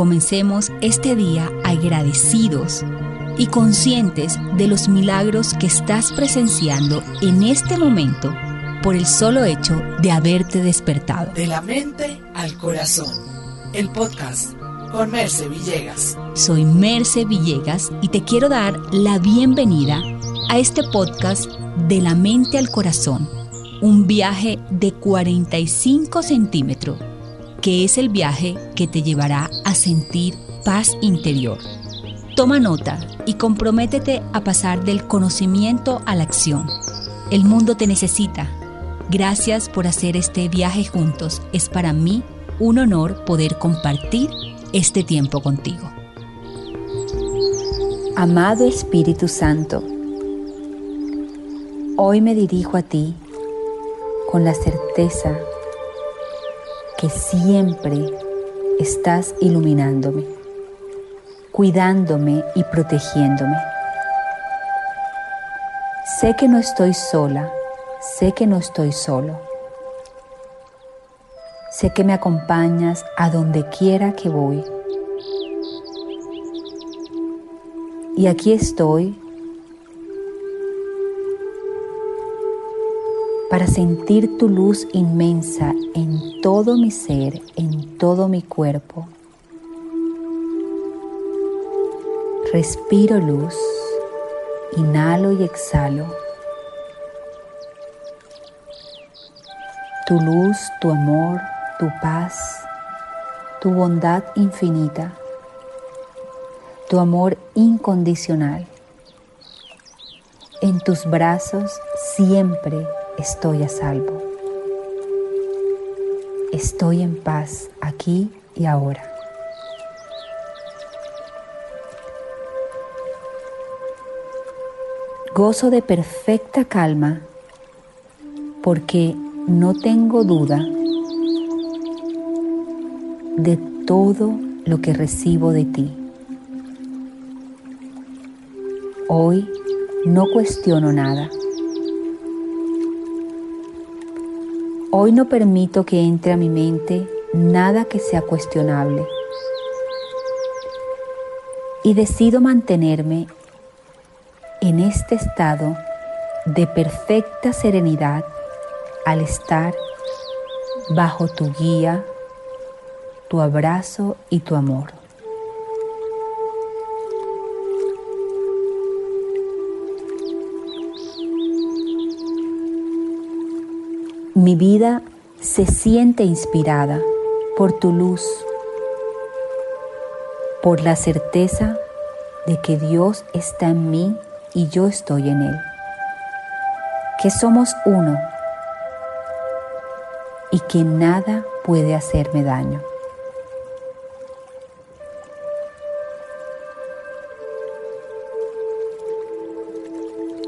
Comencemos este día agradecidos y conscientes de los milagros que estás presenciando en este momento por el solo hecho de haberte despertado. De la mente al corazón. El podcast con Merce Villegas. Soy Merce Villegas y te quiero dar la bienvenida a este podcast de la mente al corazón. Un viaje de 45 centímetros que es el viaje que te llevará a sentir paz interior. Toma nota y comprométete a pasar del conocimiento a la acción. El mundo te necesita. Gracias por hacer este viaje juntos. Es para mí un honor poder compartir este tiempo contigo. Amado Espíritu Santo, hoy me dirijo a ti con la certeza que siempre estás iluminándome, cuidándome y protegiéndome. Sé que no estoy sola, sé que no estoy solo. Sé que me acompañas a donde quiera que voy. Y aquí estoy para sentir tu luz inmensa en todo mi ser, en todo mi cuerpo. Respiro luz, inhalo y exhalo. Tu luz, tu amor, tu paz, tu bondad infinita, tu amor incondicional. En tus brazos siempre estoy a salvo. Estoy en paz aquí y ahora. Gozo de perfecta calma porque no tengo duda de todo lo que recibo de ti. Hoy no cuestiono nada. Hoy no permito que entre a mi mente nada que sea cuestionable y decido mantenerme en este estado de perfecta serenidad al estar bajo tu guía, tu abrazo y tu amor. Mi vida se siente inspirada por tu luz, por la certeza de que Dios está en mí y yo estoy en Él, que somos uno y que nada puede hacerme daño.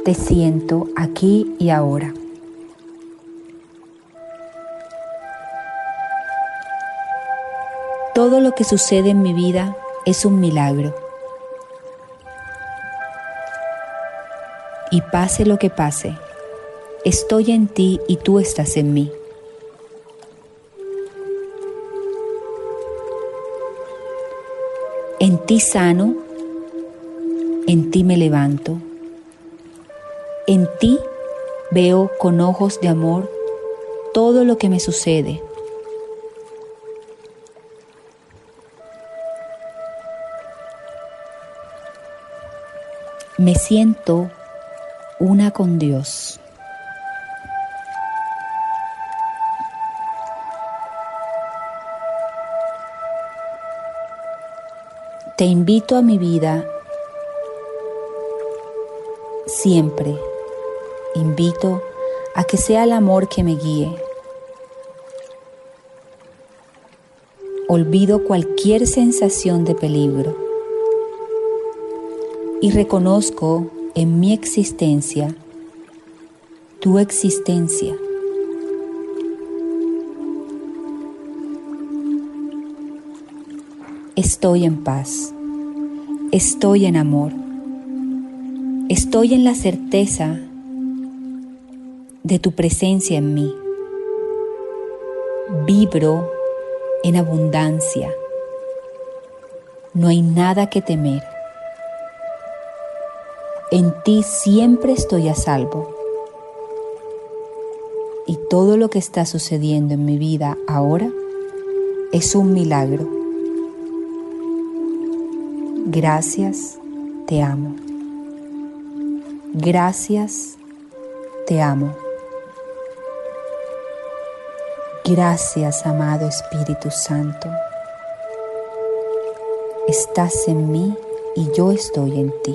Te siento aquí y ahora. Todo lo que sucede en mi vida es un milagro. Y pase lo que pase, estoy en ti y tú estás en mí. En ti sano, en ti me levanto, en ti veo con ojos de amor todo lo que me sucede me siento una con Dios. Te invito a mi vida siempre. Invito a que sea el amor que me guíe. Olvido cualquier sensación de peligro y reconozco en mi existencia tu existencia. Estoy en paz, estoy en amor, estoy en la certeza de tu presencia en mí. Vibro en abundancia. No hay nada que temer. En ti siempre estoy a salvo. Y todo lo que está sucediendo en mi vida ahora es un milagro. Gracias, te amo. Gracias, te amo. Gracias, amado Espíritu Santo. Estás en mí y yo estoy en ti.